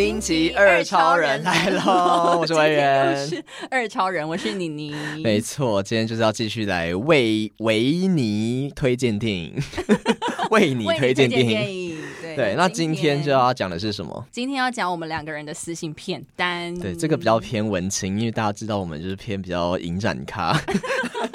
业啊。惊奇二超人来喽！我是维仁，是二超人，我是妮妮。没错，今天就是要继续来为维尼推荐电影，为你推荐电影。对，对，那今天就要讲的是什么？今天要讲我们两个人的私信片单。对，这个比较偏文青，因为大家知道我们就是偏比较影展咖。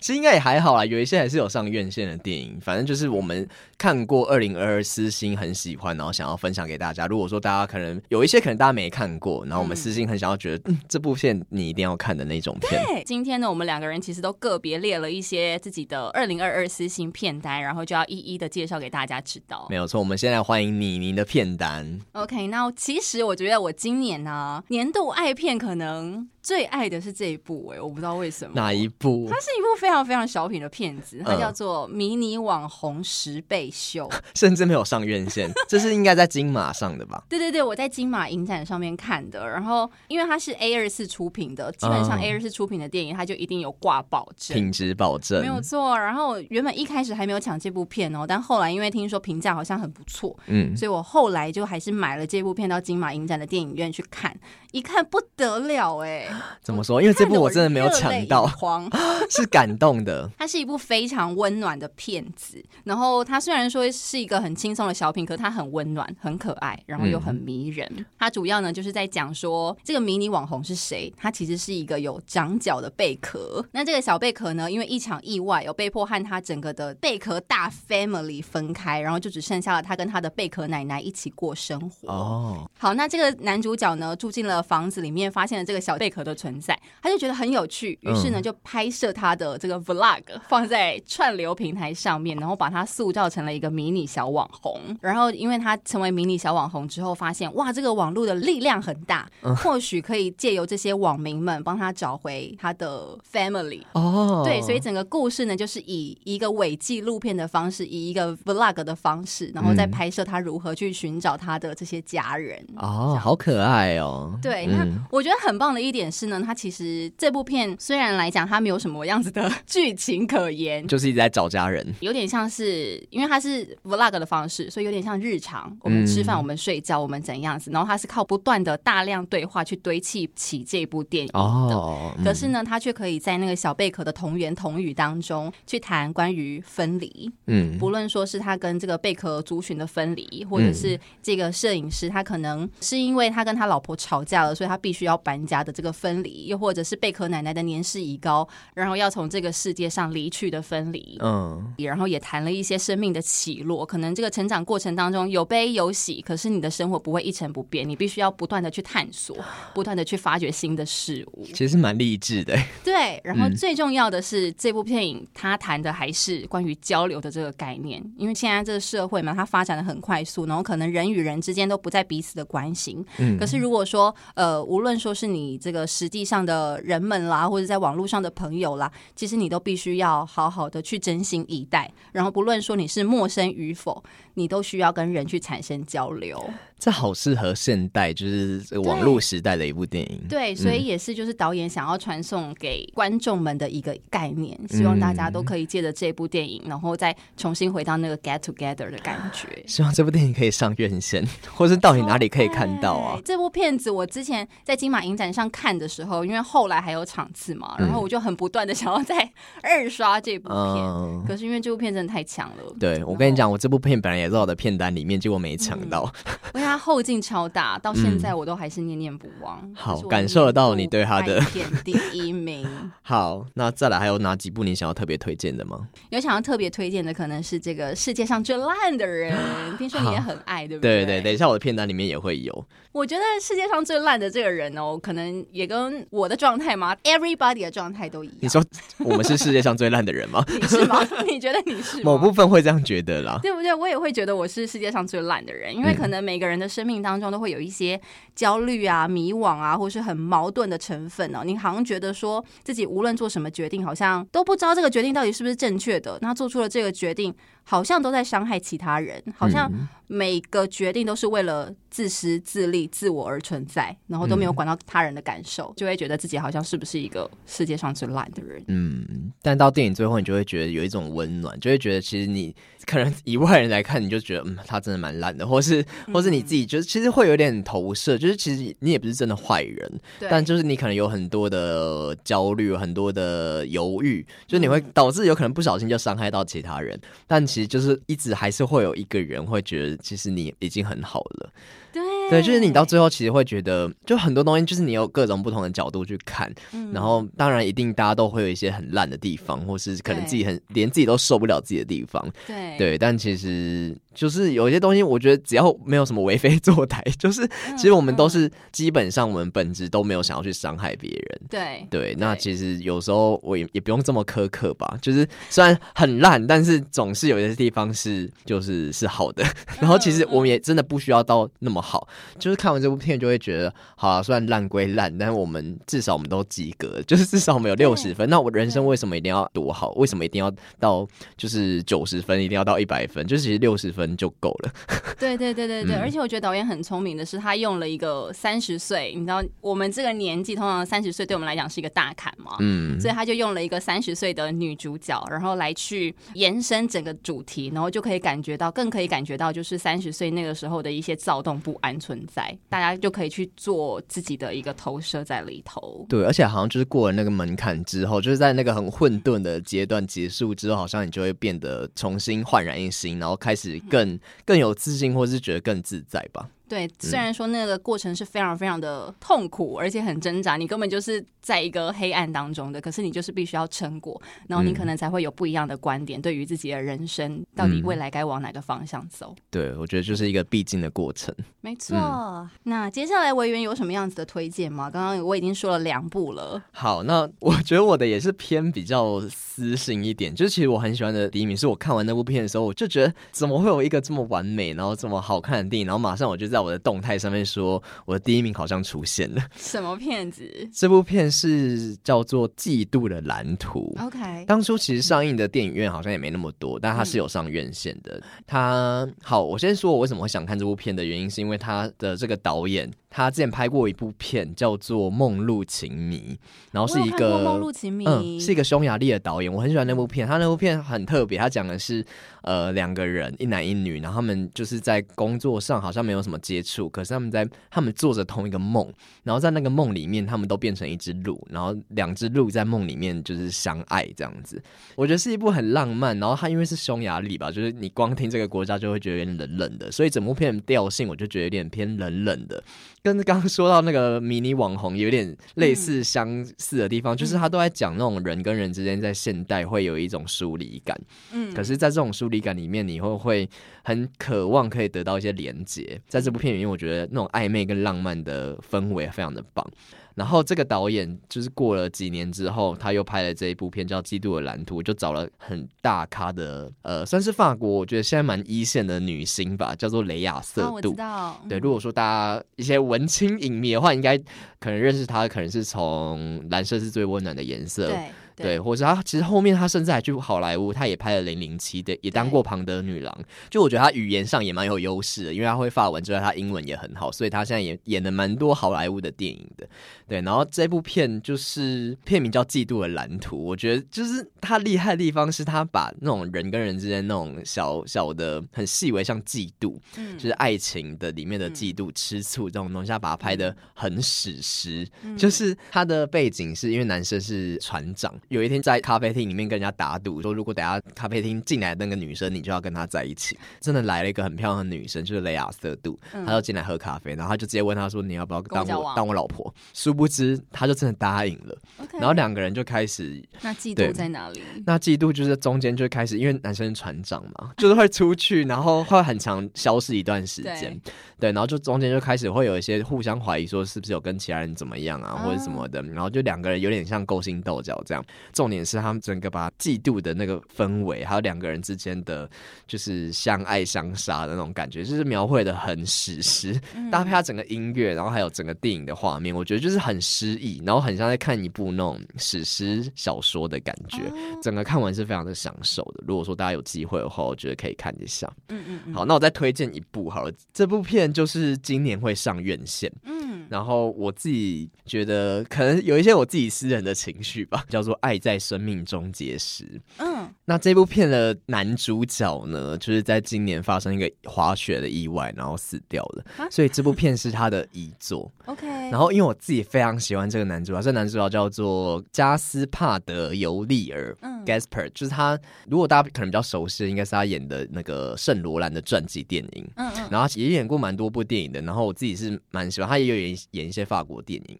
其实应该也还好啦，有一些还是有上院线的电影。反正就是我们看过二零二二私心很喜欢，然后想要分享给大家。如果说大家可能有一些可能大家没看过，然后我们私心很想要觉得，嗯，嗯，这部片你一定要看的那种片。对，今天呢，我们两个人其实都个别列了一些自己的二零二二私心片单，然后就要一一的介绍给大家知道。没有错，我们现在欢迎妮妮的片单。OK，那其实我觉得我今年呢、啊，年度爱片可能。最爱的是这一部哎、欸，我不知道为什么。哪一部？它是一部非常非常小品的片子，它叫做《迷你网红十倍秀》，甚至没有上院线，这是应该在金马上的吧？对对对，我在金马影展上面看的。然后因为它是 A 二四出品的，基本上 A 二四出品的电影，它就一定有挂保证，品质保证，没有错。然后原本一开始还没有抢这部片哦，但后来因为听说评价好像很不错，嗯，所以我后来就还是买了这部片到金马影展的电影院去看，一看不得了哎、欸，怎么说？因为这部我真的没有抢到，是感动的。它是一部非常温暖的片子，然后它虽然说是一个很轻松的小品，可它很温暖、很可爱，然后又很迷人。嗯、它主要呢就是在讲说这个迷你网红是谁。它其实是一个有长角的贝壳。那这个小贝壳呢，因为一场意外，有被迫和他整个的贝壳大 family 分开，然后就只剩下了他跟他的贝壳奶奶一起过生活。哦，好，那这个男主角呢住进了房子里面，发现了这个小贝壳的存在。他就觉得很有趣，于是呢就拍摄他的这个 vlog 放在串流平台上面，然后把他塑造成了一个迷你小网红。然后因为他成为迷你小网红之后，发现哇，这个网络的力量很大，或许可以借由这些网民们帮他找回他的 family。哦，对，所以整个故事呢就是以一个伪纪录片的方式，以一个 vlog 的方式，然后再拍摄他如何去寻找他的这些家人。哦，好可爱哦。对，那我觉得很棒的一点是呢，他其实。这部片虽然来讲，他没有什么样子的 剧情可言，就是一直在找家人，有点像是因为他是 vlog 的方式，所以有点像日常。我们吃饭，我们睡觉，我们怎样子，然后他是靠不断的大量对话去堆砌起这部电影的。哦，可是呢，他却可以在那个小贝壳的同源同语当中去谈关于分离。嗯，不论说是他跟这个贝壳族群的分离，或者是这个摄影师他可能是因为他跟他老婆吵架了，所以他必须要搬家的这个分离，又或者。是贝壳奶奶的年事已高，然后要从这个世界上离去的分离。嗯，然后也谈了一些生命的起落，可能这个成长过程当中有悲有喜，可是你的生活不会一成不变，你必须要不断的去探索，不断的去发掘新的事物。其实蛮励志的。对，然后最重要的是、嗯、这部电影它谈的还是关于交流的这个概念，因为现在这个社会嘛，它发展的很快速，然后可能人与人之间都不再彼此的关心。嗯，可是如果说呃，无论说是你这个实际上的。人们啦，或者在网络上的朋友啦，其实你都必须要好好的去真心以待。然后不论说你是陌生与否，你都需要跟人去产生交流。这好适合现代，就是网络时代的一部电影。对，对，所以也是就是导演想要传送给观众们的一个概念，嗯，希望大家都可以借着这部电影，然后再重新回到那个 get together 的感觉。希望这部电影可以上院线，或是到底哪里可以看到啊？这部片子我之前在金马影展上看的时候，因为后来还有场次嘛，然后我就很不断的想要再 二刷这部片，嗯，可是因为这部片真的太强了。对，我跟你讲，我这部片本来也在我的片单里面，结果没抢到。嗯他后劲超大，到现在我都还是念念不忘。嗯、好，感受得到你对他的第一名。好，那再来还有哪几部你想要特别推荐的吗？有想要特别推荐的，可能是这个世界上最烂的人，听说你也很爱，对不对？对对，等一下我的片单里面也会有。我觉得世界上最烂的这个人哦，可能也跟我的状态嘛，everybody 的状态都一样。你说我们是世界上最烂的人吗？你是吗？你觉得你是？某部分会这样觉得啦，对不对？我也会觉得我是世界上最烂的人，因为可能每个人。的生命当中都会有一些焦虑啊、迷惘啊，或是很矛盾的成分呢。你好像觉得说自己无论做什么决定，好像都不知道这个决定到底是不是正确的。那做出了这个决定，好像都在伤害其他人，好像每个决定都是为了自私自利、自我而存在，然后都没有管到他人的感受，就会觉得自己好像是不是一个世界上最烂的人。嗯，但到电影最后，你就会觉得有一种温暖，就会觉得其实你可能以外人来看，你就觉得嗯，他真的蛮烂的，或是或是你自己就是其实会有点投射，就是其实你也不是真的坏人，但就是你可能有很多的焦虑，很多的犹豫，就是你会导致有可能不小心就伤害到其他人，但其实就是一直还是会有一个人会觉得，其实你已经很好了。对对，就是你到最后其实会觉得，就很多东西就是你有各种不同的角度去看，嗯、然后当然一定大家都会有一些很烂的地方，或是可能自己很连自己都受不了自己的地方。对对，但其实就是有一些东西，我觉得只要没有什么为非作歹，就是其实我们都是基本上我们本质都没有想要去伤害别人。对对，那其实有时候我也也不用这么苛刻吧，就是虽然很烂，但是总是有些地方是就是是好的。然后其实我们也真的不需要到那么。好，就是看完这部片就会觉得，好啊，虽然烂归烂，但是我们至少我们都及格，就是至少我们有六十分。那我人生为什么一定要多好？为什么一定要到就是九十分？一定要到一百分？就是其实六十分就够了。对对对对对，嗯、而且我觉得导演很聪明的是，他用了一个三十岁，你知道我们这个年纪，通常三十岁对我们来讲是一个大坎嘛，嗯，所以他就用了一个三十岁的女主角，然后来去延伸整个主题，然后就可以感觉到，更可以感觉到，就是三十岁那个时候的一些躁动不安存在，大家就可以去做自己的一个投射在里头。对，而且好像就是过了那个门槛之后，就是在那个很混沌的阶段结束之后，好像你就会变得重新焕然一新，然后开始更更有自信，或是觉得更自在吧。对，虽然说那个过程是非常非常的痛苦，而且很挣扎，你根本就是在一个黑暗当中的，可是你就是必须要撑过，然后你可能才会有不一样的观点，对于自己的人生到底未来该往哪个方向走。嗯、对，我觉得就是一个必经的过程。没错。嗯、那接下来维园有什么样子的推荐吗？刚刚我已经说了两部了。好，那我觉得我的也是偏比较私信一点，就是其实我很喜欢的第一名，是我看完那部片的时候，我就觉得怎么会有一个这么完美，然后这么好看的电影，然后马上我就在。我的动态上面说，我的第一名好像出现了。什么片子？这部片是叫做《嫉妒的蓝图》。OK，当初其实上映的电影院好像也没那么多，但它是有上院线的。它好，我先说我为什么会想看这部片的原因，是因为它的这个导演。他之前拍过一部片叫做《梦露情迷》，然后是一个梦露情迷，嗯，是一个匈牙利的导演，我很喜欢那部片。他那部片很特别，他讲的是呃两个人，一男一女，然后他们就是在工作上好像没有什么接触，可是他们在他们做着同一个梦，然后在那个梦里面，他们都变成一只鹿，然后两只鹿在梦里面就是相爱这样子。我觉得是一部很浪漫，然后他因为是匈牙利吧，就是你光听这个国家就会觉得有点冷冷的，所以整部片的调性我就觉得有点偏冷冷的。跟刚刚说到那个迷你网红有点类似相似的地方，嗯、就是他都在讲那种人跟人之间在现代会有一种疏离感，嗯，可是，在这种疏离感里面，你会会很渴望可以得到一些连接。在这部片里面，我觉得那种暧昧跟浪漫的氛围非常的棒。然后这个导演就是过了几年之后，他又拍了这一部片叫《基督的蓝图》，就找了很大咖的，呃，算是法国我觉得现在蛮一线的女星吧，叫做雷亚瑟杜。哦，我知道。对，如果说大家一些文青影迷的话，应该可能认识她，可能是从《蓝色是最温暖的颜色》。对。对，或者他其实后面他甚至还去好莱坞，他也拍了《零零七》的，也当过庞德女郎。就我觉得他语言上也蛮有优势的，因为他会法文之外，他英文也很好，所以他现在也演了蛮多好莱坞的电影的。对，然后这部片就是片名叫《嫉妒的蓝图》，我觉得就是他厉害的地方是他把那种人跟人之间那种小小的很细微，像嫉妒，嗯，就是爱情的里面的嫉妒、吃醋这种东西，他把它拍的很史诗。就是他的背景是因为男生是船长。有一天在咖啡厅里面跟人家打赌，说如果等下咖啡厅进来的那个女生，你就要跟她在一起。真的来了一个很漂亮的女生，就是雷亚瑟杜，她就进来喝咖啡，然后她就直接问她说：“你要不要当我，我当我老婆？”殊不知，她就真的答应了。然后两个人就开始。那嫉妒在哪里？那嫉妒就是中间就开始，因为男生是船长嘛，就是会出去，然后会很长消失一段时间。对，对，然后就中间就开始会有一些互相怀疑，说是不是有跟其他人怎么样啊，或者什么的。然后就两个人有点像勾心斗角这样。重点是他们整个把嫉妒的那个氛围，还有两个人之间的就是相爱相杀的那种感觉，就是描绘的很史诗，搭配他整个音乐，然后还有整个电影的画面，我觉得就是很诗意，然后很像在看一部那种史诗小说的感觉。整个看完是非常的享受的。如果说大家有机会的话，我觉得可以看一下。嗯嗯。好，那我再推荐一部好了，这部片就是今年会上院线。嗯。然后我自己觉得可能有一些我自己私人的情绪吧，叫做《爱在生命中结识》。嗯。那这部片的男主角呢，就是在今年发生一个滑雪的意外，然后死掉了。所以这部片是他的遗作。OK。然后因为我自己非常喜欢这个男主角，这男主角叫做加斯帕德·尤利尔。嗯。Gasper 就是他，如果大家可能比较熟悉，应该是他演的那个圣罗兰的传记电影。嗯嗯。然后也演过蛮多部电影的，然后我自己是蛮喜欢，他也有演演一些法国电影。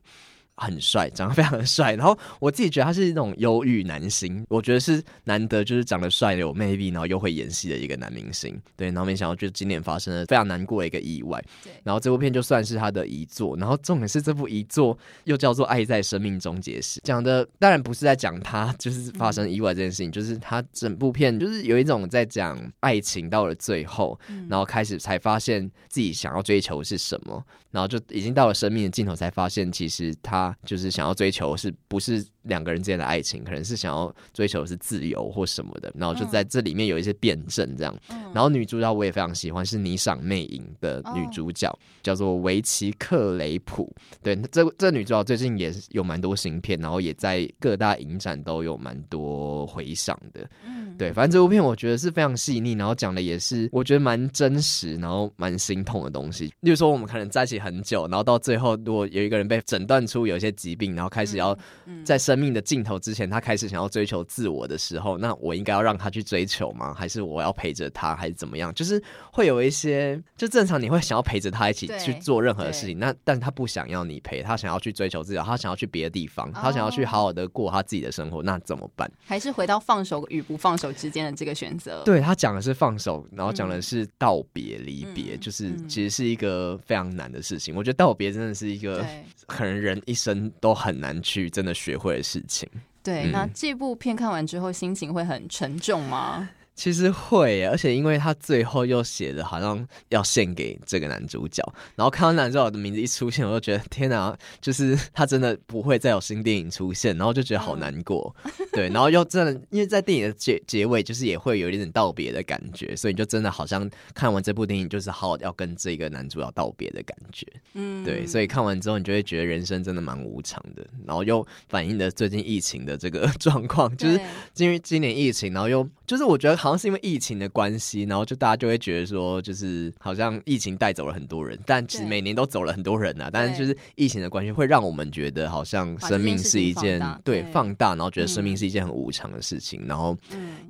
很帅，长得非常的帅。然后我自己觉得他是那种忧郁男星，我觉得是难得就是长得帅的有魅力，然后又会演戏的一个男明星。对，然后没想到就今年发生了非常难过的一个意外。对，然后这部片就算是他的遗作。然后重点是这部遗作又叫做《爱在生命终结时》，讲的当然不是在讲他就是发生意外这件事情，嗯、就是他整部片就是有一种在讲爱情到了最后，嗯、然后开始才发现自己想要追求是什么，然后就已经到了生命的尽头，才发现其实他。就是想要追求，是不是两个人之间的爱情？可能是想要追求的是自由或什么的。然后就在这里面有一些辩证，这样。然后女主角我也非常喜欢，是霓裳魅影的女主角，叫做维奇克雷普。对，这这女主角最近也有蛮多新片，然后也在各大影展都有蛮多回响的。嗯对，反正这部片我觉得是非常细腻，然后讲的也是我觉得蛮真实，然后蛮心痛的东西。例如说，我们可能在一起很久，然后到最后，如果有一个人被诊断出有一些疾病，然后开始要在生命的尽头之前，他开始想要追求自我的时候，那我应该要让他去追求吗？还是我要陪着他，还是怎么样？就是会有一些，就正常你会想要陪着他一起去做任何的事情，那但他不想要你陪，他想要去追求自己，他想要去别的地方，他想要去好好的过他自己的生活，那怎么办？还是回到放手与不放手之间的这个选择，对，他讲的是放手，然后讲的是道别离别，嗯、就是其实是一个非常难的事情。嗯、我觉得道别真的是一个可能人一生都很难去真的学会的事情。对，嗯、那这部片看完之后心情会很沉重吗？其实会，而且因为他最后又写的好像要献给这个男主角，然后看到男主角的名字一出现，我就觉得天哪，就是他真的不会再有新电影出现，然后就觉得好难过。嗯、对，然后又真的因为在电影的结结尾，就是也会有一点点道别的感觉，所以就真的好像看完这部电影，就是好好要跟这个男主角道别的感觉。嗯，对，所以看完之后，你就会觉得人生真的蛮无常的，然后又反映了最近疫情的这个 状况，就是因为今年疫情，然后又就是我觉得好。好像是因为疫情的关系，然后就大家就会觉得说，就是好像疫情带走了很多人，但其实每年都走了很多人啊。但是就是疫情的关系，会让我们觉得好像生命是一件对放大，然后觉得生命是一件很无常的事情，嗯、然后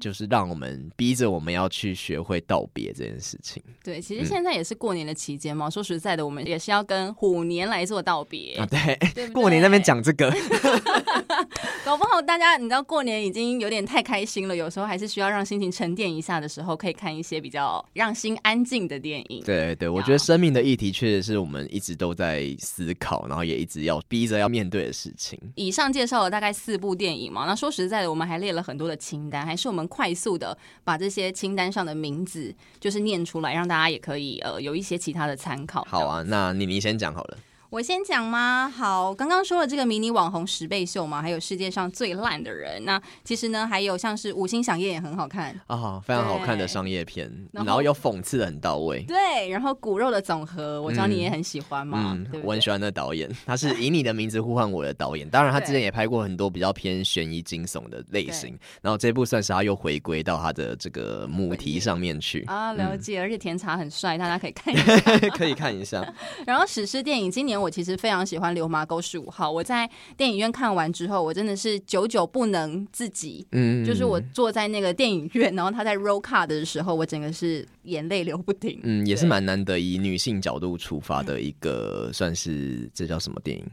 就是让我们逼着我们要去学会道别这件事情。对，其实现在也是过年的期间嘛。嗯、说实在的，我们也是要跟虎年来做道别啊。对，对对过年那边讲这个，搞不好大家你知道过年已经有点太开心了，有时候还是需要让心情沉。沉淀一下的时候，可以看一些比较让心安静的电影。对对，我觉得生命的议题确实是我们一直都在思考，然后也一直要逼着要面对的事情。以上介绍了大概四部电影嘛，那说实在的，我们还列了很多的清单，还是我们快速的把这些清单上的名字就是念出来，让大家也可以呃有一些其他的参考。好啊，那妮妮先讲好了。我先讲吗？好，刚刚说了这个迷你网红十倍秀嘛，还有世界上最烂的人。那其实呢，还有像是五星响夜也很好看啊，哦，非常好看的商业片，然后，又讽刺的很到位。对，然后骨肉的总和，我知道你也很喜欢嘛。嗯，对对，我很喜欢的导演，他是以你的名字呼唤我的导演。当然，他之前也拍过很多比较偏悬疑惊悚的类型，然后这部算是他又回归到他的这个母题上面去啊。了解，嗯，而且甜茶很帅，大家可以看一下，可以看一下。然后史诗电影，今年。我其实非常喜欢《流麻沟十五号》。我在电影院看完之后，我真的是久久不能自己。嗯，就是我坐在那个电影院，然后他在 roll card 的时候，我整个是眼泪流不停。嗯，也是蛮难得以女性角度出发的一个，算是这叫什么电影？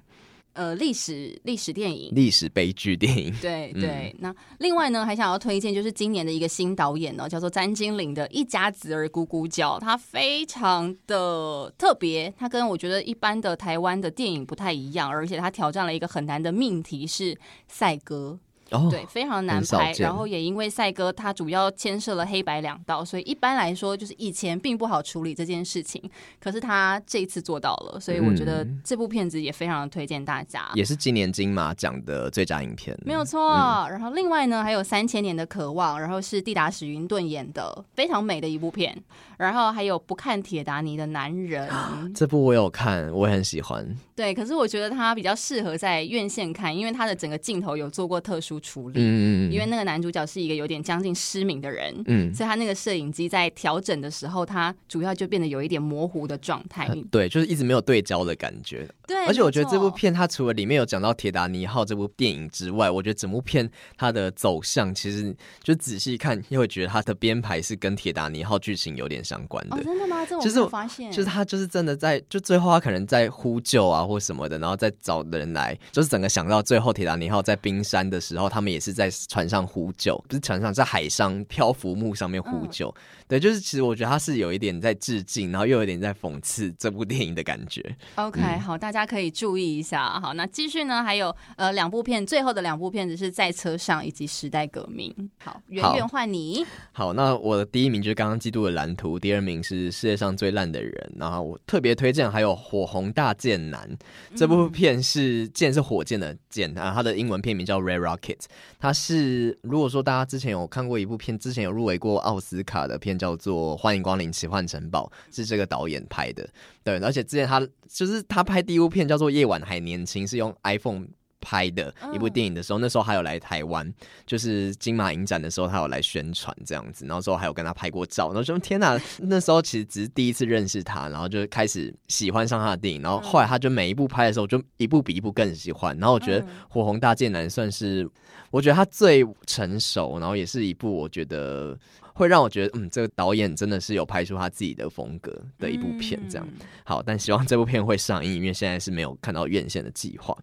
呃，历史历史电影，历史悲剧电影，对对。嗯、那另外呢，还想要推荐就是今年的一个新导演呢，叫做詹金玲的《一家子儿咕咕叫》，他非常的特别，他跟我觉得一般的台湾的电影不太一样，而且他挑战了一个很难的命题是赛鸽。哦，对，非常难拍。然后也因为赛哥他主要牵涉了黑白两道，所以一般来说就是以前并不好处理这件事情。可是他这一次做到了，所以我觉得这部片子也非常的推荐大家。也是今年金马奖的最佳影片，没有错。嗯、然后另外呢，还有三千年的渴望，然后是蒂达史云顿演的，非常美的一部片。然后还有不看铁达尼的男人，这部我有看，我也很喜欢。对，可是我觉得他比较适合在院线看，因为他的整个镜头有做过特殊处理。嗯，因为那个男主角是一个有点将近失明的人，嗯，所以他那个摄影机在调整的时候，他主要就变得有一点模糊的状态。嗯、对，就是一直没有对焦的感觉。对，而且我觉得这部片它除了里面有讲到铁达尼号这部电影之外，我觉得整部片它的走向其实就仔细看，又会觉得它的编排是跟铁达尼号剧情有点相关的。哦，真的吗？这我发现。就是他就是真的在就最后他可能在呼救啊或什么的，然后再找人来，就是整个想到最后铁达尼号在冰山的时候，他们也是在船上呼救，不是船上，在海上漂浮木上面呼救。嗯对，就是其实我觉得他是有一点在致敬，然后又有一点在讽刺这部电影的感觉。OK，、嗯、好，大家可以注意一下。好，那继续呢，还有呃两部片，最后的两部片子是在车上以及时代革命。好，圆圆换你好。好，那我的第一名就是刚刚《季度的蓝图》，第二名是世界上最烂的人。然后我特别推荐还有《火红大剑男》这部片是剑是火箭的剑啊，它的英文片名叫《Red Rocket》。它是如果说大家之前有看过一部片，之前有入围过奥斯卡的片。叫做《欢迎光临奇幻城堡》，是这个导演拍的。对，而且之前他就是他拍第一部片叫做《夜晚还年轻》，是用 iPhone 拍的一部电影的时候，那时候还有来台湾，就是金马影展的时候，他有来宣传这样子。然后之后还有跟他拍过照，然后说天哪，那时候其实只是第一次认识他，然后就开始喜欢上他的电影。然后后来他就每一部拍的时候，就一部比一部更喜欢。然后我觉得《火红大剑男》算是我觉得他最成熟，然后也是一部我觉得。会让我觉得，嗯，这个导演真的是有拍出他自己的风格的一部片，这样好。但希望这部片会上映，因为现在是没有看到院线的计划。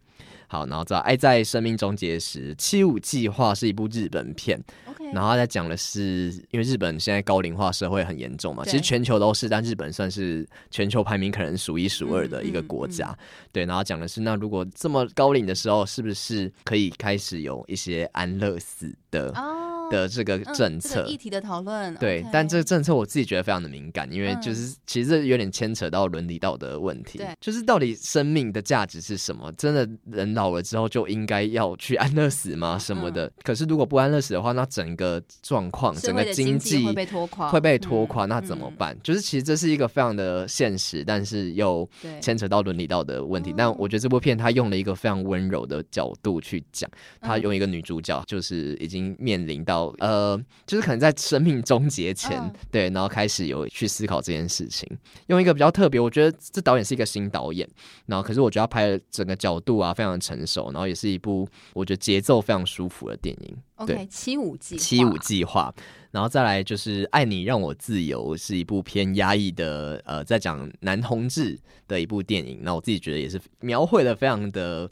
好，然后在《爱在生命终结时》，《七五计划》是一部日本片，Okay. 然后他在讲的是，因为日本现在高龄化社会很严重嘛，其实全球都是，但日本算是全球排名可能数一数二的一个国家。嗯嗯嗯、对，然后讲的是，那如果这么高龄的时候，是不是可以开始有一些安乐死的？哦的这个政策、嗯这个、议题的讨论，对，okay、但这个政策我自己觉得非常的敏感，因为就是、嗯、其实这有点牵扯到伦理道德问题，对，就是到底生命的价值是什么？真的人老了之后就应该要去安乐死吗？什么的？嗯、可是如果不安乐死的话，那整个状况、整个经济会被拖垮，会被拖垮，那怎么办？嗯、就是其实这是一个非常的现实，但是又牵扯到伦理道德问题。但我觉得这部片它用了一个非常温柔的角度去讲，它用一个女主角就是已经面临到。呃，就是可能在生命终结前，oh. 对，然后开始有去思考这件事情，用一个比较特别，我觉得这导演是一个新导演，然后可是我觉得他拍的整个角度啊非常成熟，然后也是一部我觉得节奏非常舒服的电影。对，okay, 七五计七五计划，然后再来就是《爱你让我自由》，是一部偏压抑的，呃，在讲男同志的一部电影。那我自己觉得也是描绘的非常的。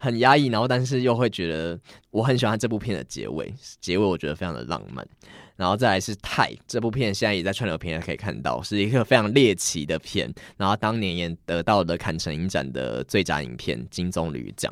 很压抑，然后但是又会觉得我很喜欢这部片的结尾，结尾我觉得非常的浪漫。然后再来是《泰》这部片，现在也在串流平台可以看到，是一个非常猎奇的片。然后当年也得到了坎城影展的最佳影片金棕榈奖。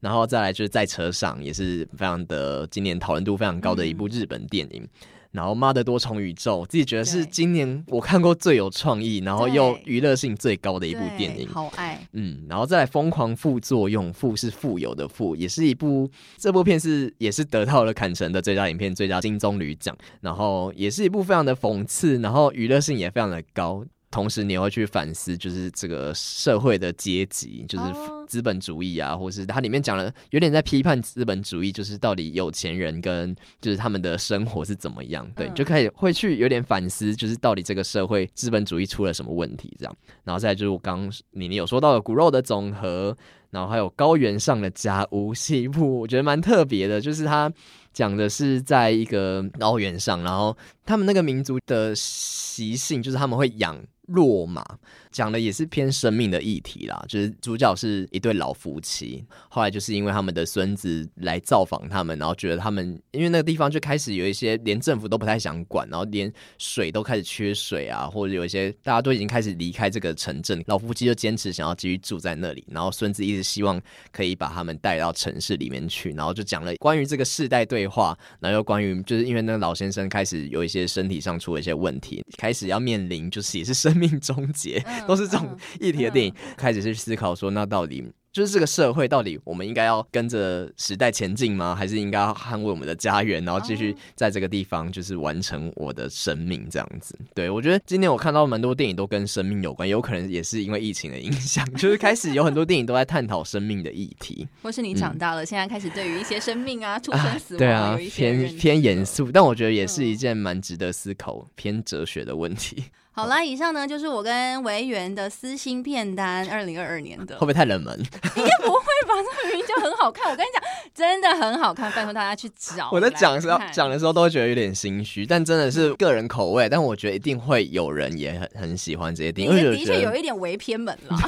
然后再来就是在车上，也是非常的今年讨论度非常高的一部日本电影。嗯然后《妈的多重宇宙》，自己觉得是今年我看过最有创意，然后又娱乐性最高的一部电影。好爱，嗯，然后再来《疯狂副作用》，富是富有的富，也是一部这部片是也是得到了坎城的最佳影片、最佳金棕榈奖，然后也是一部非常的讽刺，然后娱乐性也非常的高。同时，你也会去反思，就是这个社会的阶级，就是资本主义啊，或是它里面讲了有点在批判资本主义，就是到底有钱人跟就是他们的生活是怎么样？对，就可以会去有点反思，就是到底这个社会资本主义出了什么问题？这样，然后再就是我刚你你有说到的骨肉的总和，然后还有高原上的家屋，是一部我觉得蛮特别的，就是它讲的是在一个高原上，然后他们那个民族的习性就是他们会养。落马》，讲的也是偏生命的议题啦。就是主角是一对老夫妻，后来就是因为他们的孙子来造访他们，然后觉得他们因为那个地方就开始有一些连政府都不太想管，然后连水都开始缺水啊，或者有一些大家都已经开始离开这个城镇，老夫妻就坚持想要继续住在那里，然后孙子一直希望可以把他们带到城市里面去，然后就讲了关于这个世代对话，然后又关于就是因为那个老先生开始有一些身体上出了一些问题，开始要面临就是也是生命终结，都是这种议题的电影，开始去思考说那到底。就是这个社会到底我们应该要跟着时代前进吗？还是应该要捍卫我们的家园，然后继续在这个地方就是完成我的生命这样子？对，我觉得今天我看到蛮多电影都跟生命有关，有可能也是因为疫情的影响，就是开始有很多电影都在探讨生命的议题。或是你长大了，嗯、现在 开始对于一些生命啊、出生死亡、啊、对啊，偏偏严肃，但我觉得也是一件蛮值得思考、偏哲学的问题。好啦，以上呢就是我跟维园的私心片单，二零二二年的，会不会太冷门？应该不会吧？这明明就很好看，我跟你讲，真的很好看，拜托大家去找。我在讲的时候，讲的时候都会觉得有点心虚，但真的是个人口味。但我觉得一定会有人也很很喜欢这些电影，因为的确有一点微偏门了。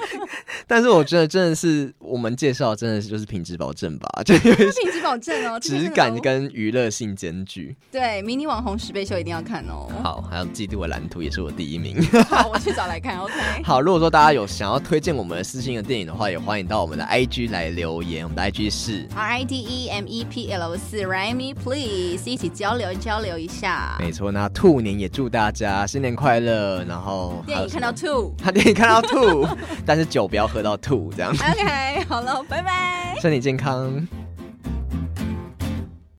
但是我觉得真的是我们介绍，真的是就是品质保证吧，就是品质保证哦，质感跟娱乐性兼具。对，迷你网红十倍秀一定要看哦。好，还有季度的蓝图也是我第一名。好，我去找来看。OK。好，如果说大家有想要推荐我们的私信的电影的话，也欢迎到我们的 IG 来留言。我们的 IG 是 R I D E M E P L 四 Write me please，一起交流交流一下。没错，那兔年也祝大家新年快乐。然后电影看到吐，他电影看到吐，但是酒不要喝到吐，这样。OK，好了，拜拜，身体健康。